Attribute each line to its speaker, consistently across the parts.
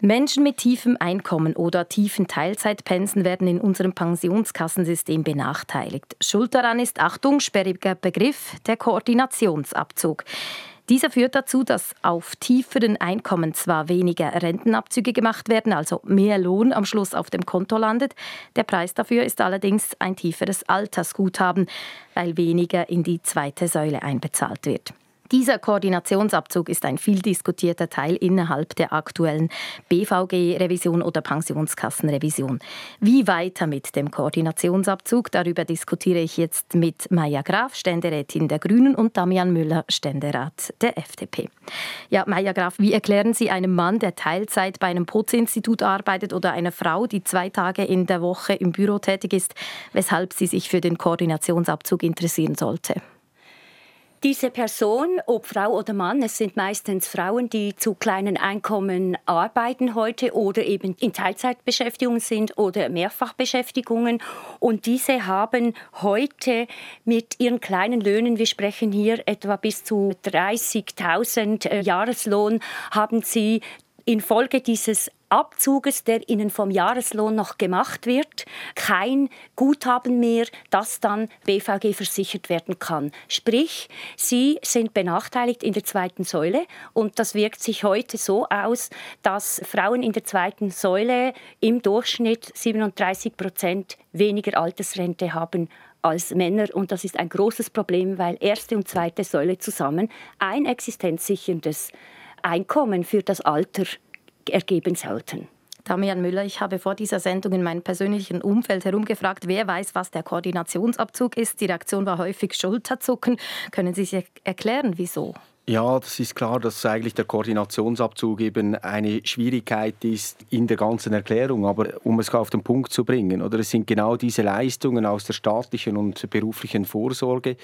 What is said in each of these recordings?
Speaker 1: Menschen mit tiefem Einkommen oder tiefen Teilzeitpensen werden in unserem Pensionskassensystem benachteiligt. Schuld daran ist, Achtung, sperriger Begriff, der Koordinationsabzug. Dieser führt dazu, dass auf tieferen Einkommen zwar weniger Rentenabzüge gemacht werden, also mehr Lohn am Schluss auf dem Konto landet. Der Preis dafür ist allerdings ein tieferes Altersguthaben, weil weniger in die zweite Säule einbezahlt wird. Dieser Koordinationsabzug ist ein viel diskutierter Teil innerhalb der aktuellen BVG-Revision oder Pensionskassenrevision. Wie weiter mit dem Koordinationsabzug? Darüber diskutiere ich jetzt mit Maja Graf, Ständerätin der Grünen, und Damian Müller, Ständerat der FDP. Ja, Maja Graf, wie erklären Sie einem Mann, der Teilzeit bei einem Putzinstitut arbeitet oder einer Frau, die zwei Tage in der Woche im Büro tätig ist, weshalb sie sich für den Koordinationsabzug interessieren sollte?
Speaker 2: Diese Person, ob Frau oder Mann, es sind meistens Frauen, die zu kleinen Einkommen arbeiten heute oder eben in Teilzeitbeschäftigung sind oder Mehrfachbeschäftigungen. Und diese haben heute mit ihren kleinen Löhnen, wir sprechen hier etwa bis zu 30.000 äh, Jahreslohn, haben sie infolge dieses Abzuges, der ihnen vom Jahreslohn noch gemacht wird, kein Guthaben mehr, das dann BVG versichert werden kann. Sprich, sie sind benachteiligt in der zweiten Säule und das wirkt sich heute so aus, dass Frauen in der zweiten Säule im Durchschnitt 37 Prozent weniger Altersrente haben als Männer und das ist ein großes Problem, weil erste und zweite Säule zusammen ein existenzsicherndes Einkommen für das Alter ergeben sollten.
Speaker 1: Damian Müller, ich habe vor dieser Sendung in meinem persönlichen Umfeld herumgefragt, wer weiß, was der Koordinationsabzug ist. Die Reaktion war häufig Schulterzucken. Können Sie sich erklären, wieso?
Speaker 3: Ja, das ist klar, dass eigentlich der Koordinationsabzug eben eine Schwierigkeit ist in der ganzen Erklärung. Aber um es auf den Punkt zu bringen, oder es sind genau diese Leistungen aus der staatlichen und beruflichen Vorsorge,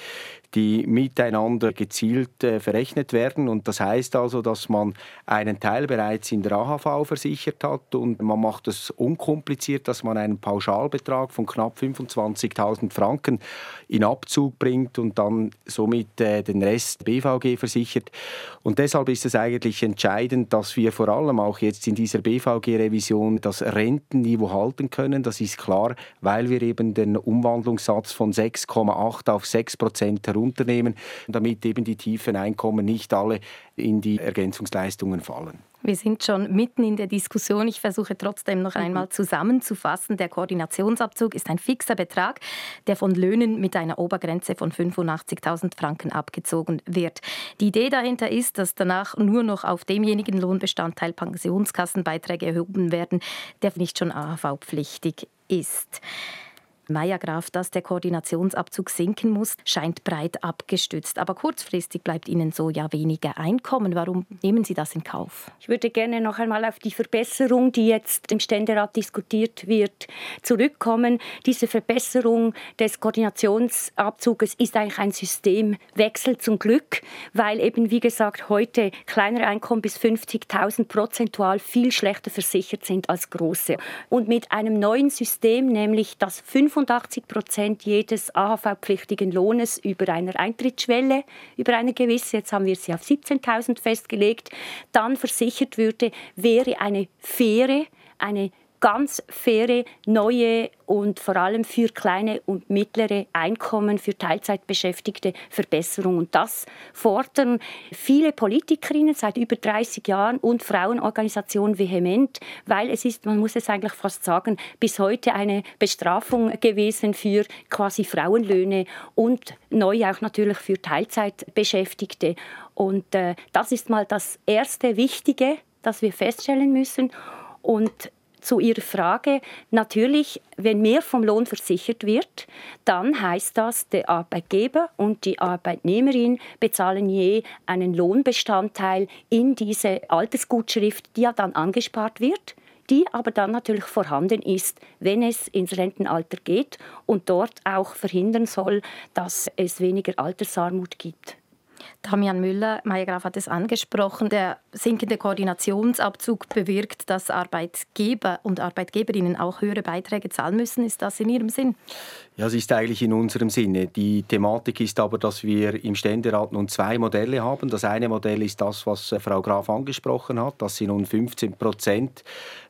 Speaker 3: die miteinander gezielt äh, verrechnet werden. Und das heißt also, dass man einen Teil bereits in der AHV versichert hat und man macht es unkompliziert, dass man einen Pauschalbetrag von knapp 25.000 Franken in Abzug bringt und dann somit äh, den Rest BVG versichert gesichert. Und deshalb ist es eigentlich entscheidend, dass wir vor allem auch jetzt in dieser BVG-Revision das Rentenniveau halten können. Das ist klar, weil wir eben den Umwandlungssatz von 6,8 auf 6 Prozent herunternehmen, damit eben die tiefen Einkommen nicht alle in die Ergänzungsleistungen fallen.
Speaker 1: Wir sind schon mitten in der Diskussion. Ich versuche trotzdem noch einmal zusammenzufassen. Der Koordinationsabzug ist ein fixer Betrag, der von Löhnen mit einer Obergrenze von 85.000 Franken abgezogen wird. Die Idee dahinter ist, dass danach nur noch auf demjenigen Lohnbestandteil Pensionskassenbeiträge erhoben werden, der nicht schon AHV-pflichtig ist. Meier Graf, dass der Koordinationsabzug sinken muss, scheint breit abgestützt. Aber kurzfristig bleibt Ihnen so ja weniger Einkommen. Warum nehmen Sie das in Kauf?
Speaker 2: Ich würde gerne noch einmal auf die Verbesserung, die jetzt im Ständerat diskutiert wird, zurückkommen. Diese Verbesserung des Koordinationsabzuges ist eigentlich ein Systemwechsel zum Glück, weil eben, wie gesagt, heute kleinere Einkommen bis 50.000 prozentual viel schlechter versichert sind als große. Und mit einem neuen System, nämlich das 25 85 Prozent jedes AHV-pflichtigen Lohnes über einer Eintrittsschwelle, über eine gewisse, jetzt haben wir sie auf 17.000 festgelegt, dann versichert würde, wäre eine faire, eine ganz faire, neue und vor allem für kleine und mittlere Einkommen, für Teilzeitbeschäftigte Verbesserung. Und das fordern viele Politikerinnen seit über 30 Jahren und Frauenorganisationen vehement, weil es ist, man muss es eigentlich fast sagen, bis heute eine Bestrafung gewesen für quasi Frauenlöhne und neu auch natürlich für Teilzeitbeschäftigte. Und äh, das ist mal das erste Wichtige, das wir feststellen müssen. Und zu Ihrer Frage, natürlich, wenn mehr vom Lohn versichert wird, dann heißt das, der Arbeitgeber und die Arbeitnehmerin bezahlen je einen Lohnbestandteil in diese Altersgutschrift, die ja dann angespart wird die aber dann natürlich vorhanden ist, wenn es ins Rentenalter geht und dort auch verhindern soll, dass es weniger Altersarmut gibt.
Speaker 1: Damian Müller, Maya Graf hat es angesprochen, der sinkende Koordinationsabzug bewirkt, dass Arbeitgeber und Arbeitgeberinnen auch höhere Beiträge zahlen müssen. Ist das in Ihrem Sinn?
Speaker 3: Ja, es ist eigentlich in unserem Sinne. Die Thematik ist aber, dass wir im Ständerat nun zwei Modelle haben. Das eine Modell ist das, was äh, Frau Graf angesprochen hat, dass sie nun 15 Prozent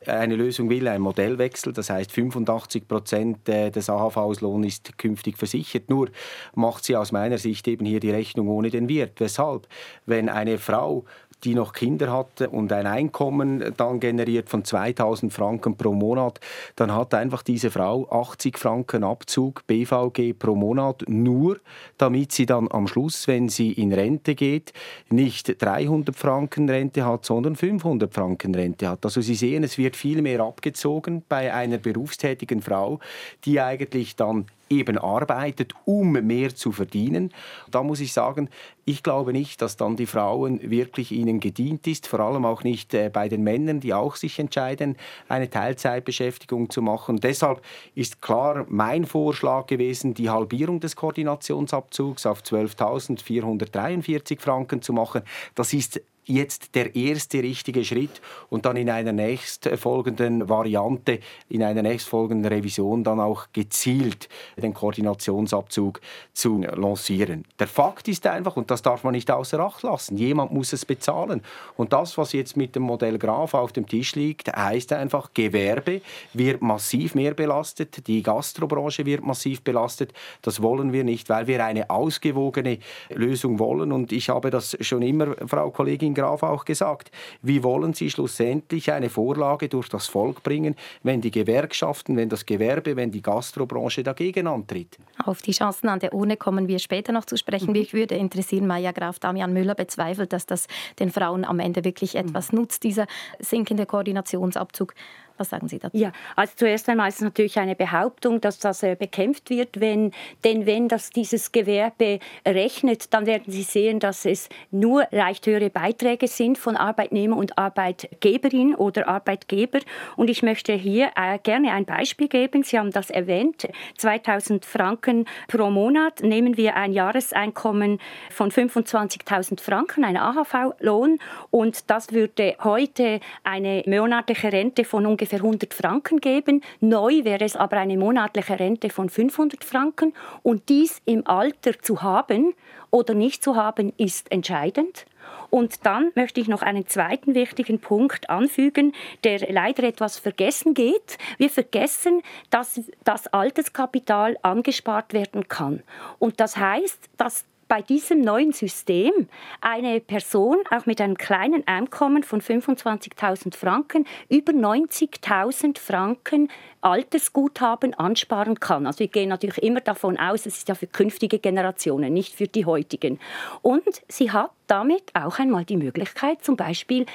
Speaker 3: eine Lösung will, ein Modellwechsel. Das heißt, 85 Prozent äh, des AHV-Lohns ist künftig versichert. Nur macht sie aus meiner Sicht eben hier die Rechnung ohne den Wirt. Weshalb? Wenn eine Frau die noch Kinder hatte und ein Einkommen dann generiert von 2000 Franken pro Monat, dann hat einfach diese Frau 80 Franken Abzug BVG pro Monat, nur damit sie dann am Schluss, wenn sie in Rente geht, nicht 300 Franken Rente hat, sondern 500 Franken Rente hat. Also Sie sehen, es wird viel mehr abgezogen bei einer berufstätigen Frau, die eigentlich dann eben arbeitet, um mehr zu verdienen. Da muss ich sagen, ich glaube nicht, dass dann die Frauen wirklich ihnen gedient ist, vor allem auch nicht äh, bei den Männern, die auch sich entscheiden, eine Teilzeitbeschäftigung zu machen. Deshalb ist klar mein Vorschlag gewesen, die Halbierung des Koordinationsabzugs auf 12.443 Franken zu machen. Das ist jetzt der erste richtige Schritt und dann in einer nächstfolgenden Variante, in einer nächstfolgenden Revision dann auch gezielt den Koordinationsabzug zu lancieren. Der Fakt ist einfach, und das darf man nicht außer Acht lassen, jemand muss es bezahlen. Und das, was jetzt mit dem Modell Graf auf dem Tisch liegt, heißt einfach, Gewerbe wird massiv mehr belastet, die Gastrobranche wird massiv belastet. Das wollen wir nicht, weil wir eine ausgewogene Lösung wollen. Und ich habe das schon immer, Frau Kollegin Graf auch gesagt. Wie wollen Sie schlussendlich eine Vorlage durch das Volk bringen, wenn die Gewerkschaften, wenn das Gewerbe, wenn die Gastrobranche dagegen antritt?
Speaker 1: Auf die Chancen an der Urne kommen wir später noch zu sprechen. Mich würde interessieren, Maja Graf Damian Müller bezweifelt, dass das den Frauen am Ende wirklich etwas nutzt, dieser sinkende Koordinationsabzug. Was sagen Sie dazu?
Speaker 2: Ja, also zuerst einmal ist es natürlich eine Behauptung, dass das äh, bekämpft wird, wenn, denn wenn das dieses Gewerbe rechnet, dann werden Sie sehen, dass es nur leicht höhere Beiträge sind von Arbeitnehmer und Arbeitgeberin oder Arbeitgeber. Und ich möchte hier äh, gerne ein Beispiel geben. Sie haben das erwähnt. 2000 Franken pro Monat nehmen wir ein Jahreseinkommen von 25.000 Franken, ein AHV-Lohn. Und das würde heute eine monatliche Rente von ungefähr ungefähr 100 Franken geben. Neu wäre es aber eine monatliche Rente von 500 Franken. Und dies im Alter zu haben oder nicht zu haben, ist entscheidend. Und dann möchte ich noch einen zweiten wichtigen Punkt anfügen, der leider etwas vergessen geht. Wir vergessen, dass das Alterskapital angespart werden kann. Und das heißt, dass bei diesem neuen System eine Person auch mit einem kleinen Einkommen von 25.000 Franken über 90.000 Franken Altersguthaben ansparen kann. Also wir gehen natürlich immer davon aus, es ist ja für künftige Generationen, nicht für die heutigen. Und sie hat damit auch einmal die Möglichkeit, zum Beispiel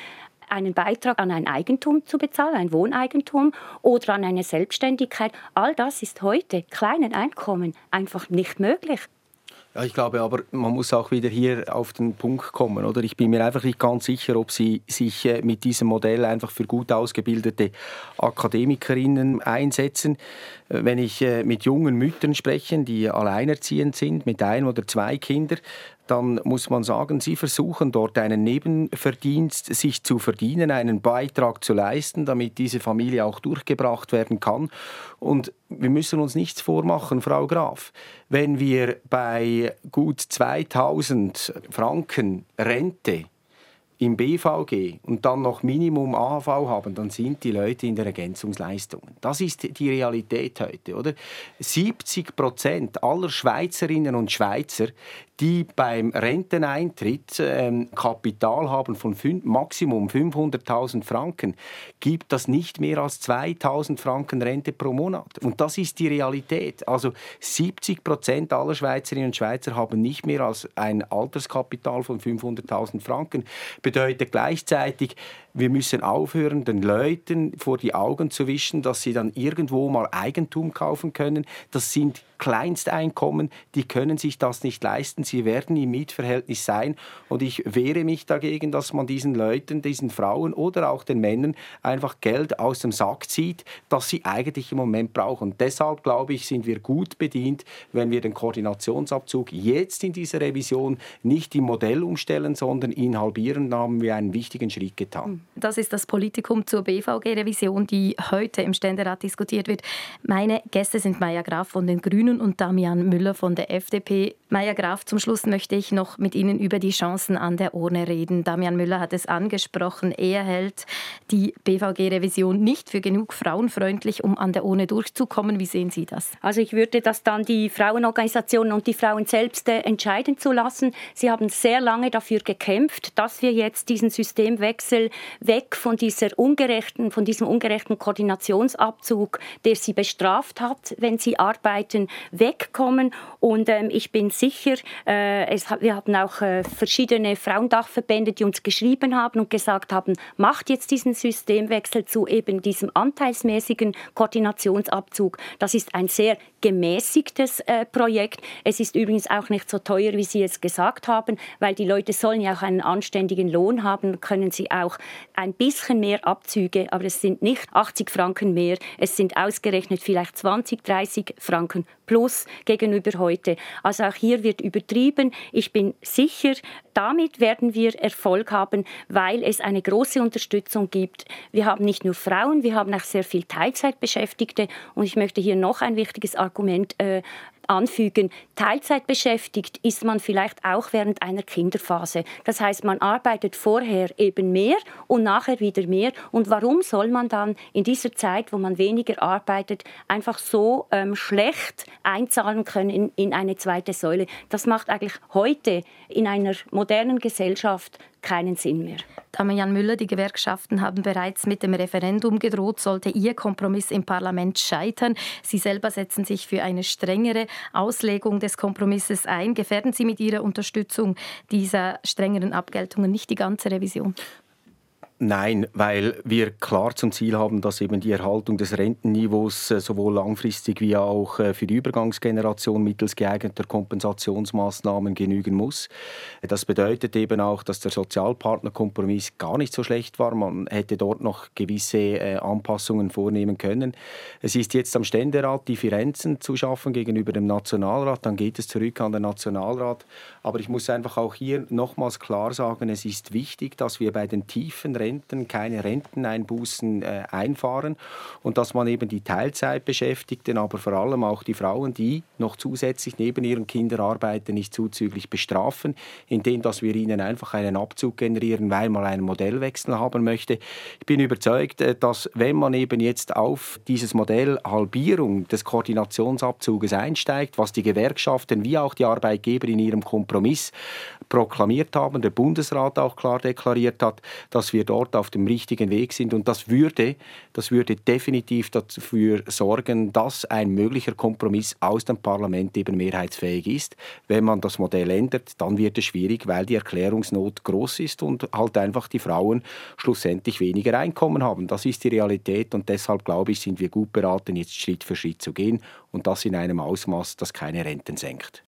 Speaker 2: einen Beitrag an ein Eigentum zu bezahlen, ein Wohneigentum oder an eine Selbstständigkeit. All das ist heute kleinen Einkommen einfach nicht möglich.
Speaker 3: Ja, ich glaube aber, man muss auch wieder hier auf den Punkt kommen. Oder? Ich bin mir einfach nicht ganz sicher, ob Sie sich äh, mit diesem Modell einfach für gut ausgebildete Akademikerinnen einsetzen. Äh, wenn ich äh, mit jungen Müttern spreche, die alleinerziehend sind, mit ein oder zwei Kindern, dann muss man sagen, sie versuchen dort einen Nebenverdienst sich zu verdienen, einen Beitrag zu leisten, damit diese Familie auch durchgebracht werden kann. Und wir müssen uns nichts vormachen, Frau Graf. Wenn wir bei gut 2000 Franken Rente im BVG und dann noch Minimum AHV haben, dann sind die Leute in der Ergänzungsleistung. Das ist die Realität heute, oder? 70 Prozent aller Schweizerinnen und Schweizer, die beim Renteneintritt ähm, Kapital haben von fünf, Maximum 500.000 Franken, gibt das nicht mehr als 2.000 Franken Rente pro Monat. Und das ist die Realität. Also 70 Prozent aller Schweizerinnen und Schweizer haben nicht mehr als ein Alterskapital von 500.000 Franken. Bedeutet gleichzeitig, Wir müssen aufhören, den Leuten vor die Augen zu wischen, dass sie dann irgendwo mal Eigentum kaufen können. Das sind Kleinsteinkommen, die können sich das nicht leisten. Sie werden im Mietverhältnis sein. Und ich wehre mich dagegen, dass man diesen Leuten, diesen Frauen oder auch den Männern einfach Geld aus dem Sack zieht, das sie eigentlich im Moment brauchen. Deshalb, glaube ich, sind wir gut bedient, wenn wir den Koordinationsabzug jetzt in dieser Revision nicht im Modell umstellen, sondern ihn halbieren. Da haben wir einen wichtigen Schritt getan.
Speaker 1: Das ist das Politikum zur BVG-Revision, die heute im Ständerat diskutiert wird. Meine Gäste sind Maya Graf von den Grünen und Damian Müller von der FDP. Meier Graf, zum Schluss möchte ich noch mit Ihnen über die Chancen an der Urne reden. Damian Müller hat es angesprochen. Er hält die BVG-Revision nicht für genug frauenfreundlich, um an der Urne durchzukommen. Wie sehen Sie das?
Speaker 2: Also ich würde das dann die Frauenorganisationen und die Frauen selbst äh, entscheiden zu lassen. Sie haben sehr lange dafür gekämpft, dass wir jetzt diesen Systemwechsel weg von dieser ungerechten, von diesem ungerechten Koordinationsabzug, der sie bestraft hat, wenn sie arbeiten, wegkommen. Und ähm, ich bin sicher, äh, es, wir hatten auch äh, verschiedene Frauendachverbände, die uns geschrieben haben und gesagt haben, macht jetzt diesen Systemwechsel zu eben diesem anteilsmäßigen Koordinationsabzug. Das ist ein sehr gemäßigtes äh, Projekt. Es ist übrigens auch nicht so teuer, wie Sie es gesagt haben, weil die Leute sollen ja auch einen anständigen Lohn haben, können sie auch ein bisschen mehr Abzüge, aber es sind nicht 80 Franken mehr, es sind ausgerechnet vielleicht 20, 30 Franken plus gegenüber heute. Also auch hier wird übertrieben. Ich bin sicher, damit werden wir Erfolg haben, weil es eine große Unterstützung gibt. Wir haben nicht nur Frauen, wir haben auch sehr viele Teilzeitbeschäftigte. Und ich möchte hier noch ein wichtiges Argument äh, anfügen, Teilzeit ist man vielleicht auch während einer Kinderphase. Das heißt, man arbeitet vorher eben mehr und nachher wieder mehr. Und warum soll man dann in dieser Zeit, wo man weniger arbeitet, einfach so ähm, schlecht einzahlen können in, in eine zweite Säule? Das macht eigentlich heute in einer modernen Gesellschaft keinen Sinn mehr.
Speaker 1: Damian Müller, die Gewerkschaften haben bereits mit dem Referendum gedroht, sollte ihr Kompromiss im Parlament scheitern. Sie selber setzen sich für eine strengere Auslegung des Kompromisses ein. Gefährden Sie mit Ihrer Unterstützung dieser strengeren Abgeltungen nicht die ganze Revision?
Speaker 3: Nein, weil wir klar zum Ziel haben, dass eben die Erhaltung des Rentenniveaus äh, sowohl langfristig wie auch äh, für die Übergangsgeneration mittels geeigneter Kompensationsmaßnahmen genügen muss. Das bedeutet eben auch, dass der Sozialpartnerkompromiss gar nicht so schlecht war. Man hätte dort noch gewisse äh, Anpassungen vornehmen können. Es ist jetzt am Ständerat, Differenzen zu schaffen gegenüber dem Nationalrat. Dann geht es zurück an den Nationalrat. Aber ich muss einfach auch hier nochmals klar sagen, es ist wichtig, dass wir bei den tiefen Renten keine Renteneinbußen äh, einfahren und dass man eben die Teilzeitbeschäftigten, aber vor allem auch die Frauen, die noch zusätzlich neben ihren Kindern arbeiten, nicht zuzüglich bestrafen, indem dass wir ihnen einfach einen Abzug generieren, weil man einen Modellwechsel haben möchte. Ich bin überzeugt, äh, dass wenn man eben jetzt auf dieses Modell Halbierung des Koordinationsabzuges einsteigt, was die Gewerkschaften wie auch die Arbeitgeber in ihrem Kompromiss proklamiert haben, der Bundesrat auch klar deklariert hat, dass wir dort auf dem richtigen Weg sind. Und das würde, das würde definitiv dafür sorgen, dass ein möglicher Kompromiss aus dem Parlament eben mehrheitsfähig ist. Wenn man das Modell ändert, dann wird es schwierig, weil die Erklärungsnot groß ist und halt einfach die Frauen schlussendlich weniger Einkommen haben. Das ist die Realität und deshalb glaube ich, sind wir gut beraten, jetzt Schritt für Schritt zu gehen und das in einem Ausmaß, das keine Renten senkt.